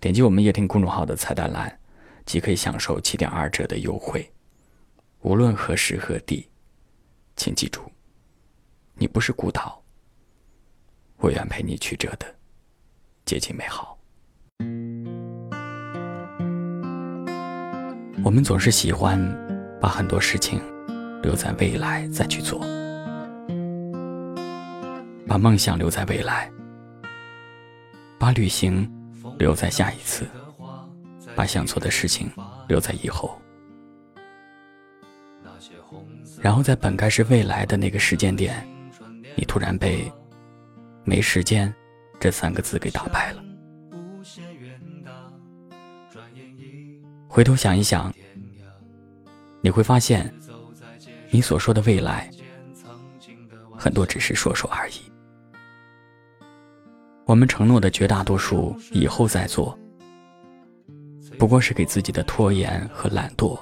点击我们夜听公众号的菜单栏，即可以享受七点二折的优惠。无论何时何地，请记住，你不是孤岛。我愿陪你曲折的接近美好。我们总是喜欢把很多事情留在未来再去做，把梦想留在未来，把旅行。留在下一次，把想做的事情留在以后，然后在本该是未来的那个时间点，你突然被“没时间”这三个字给打败了。回头想一想，你会发现，你所说的未来，很多只是说说而已。我们承诺的绝大多数以后再做，不过是给自己的拖延和懒惰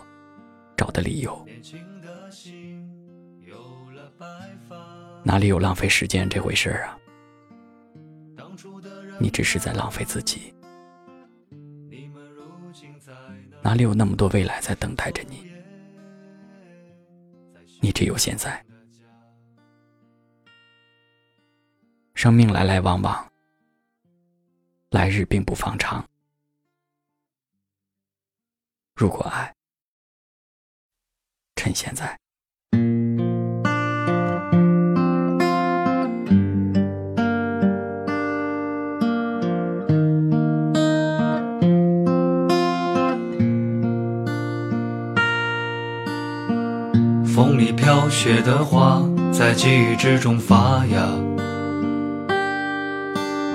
找的理由。哪里有浪费时间这回事啊？你只是在浪费自己。哪里有那么多未来在等待着你？你只有现在。生命来来往往。来日并不方长，如果爱，趁现在。风里飘雪的花，在记忆之中发芽。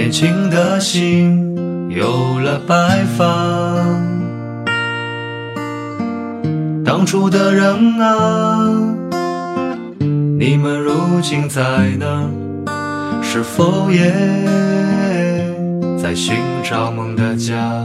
年轻的心有了白发，当初的人啊，你们如今在哪？是否也在寻找梦的家？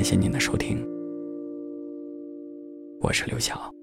感谢您的收听，我是刘晓。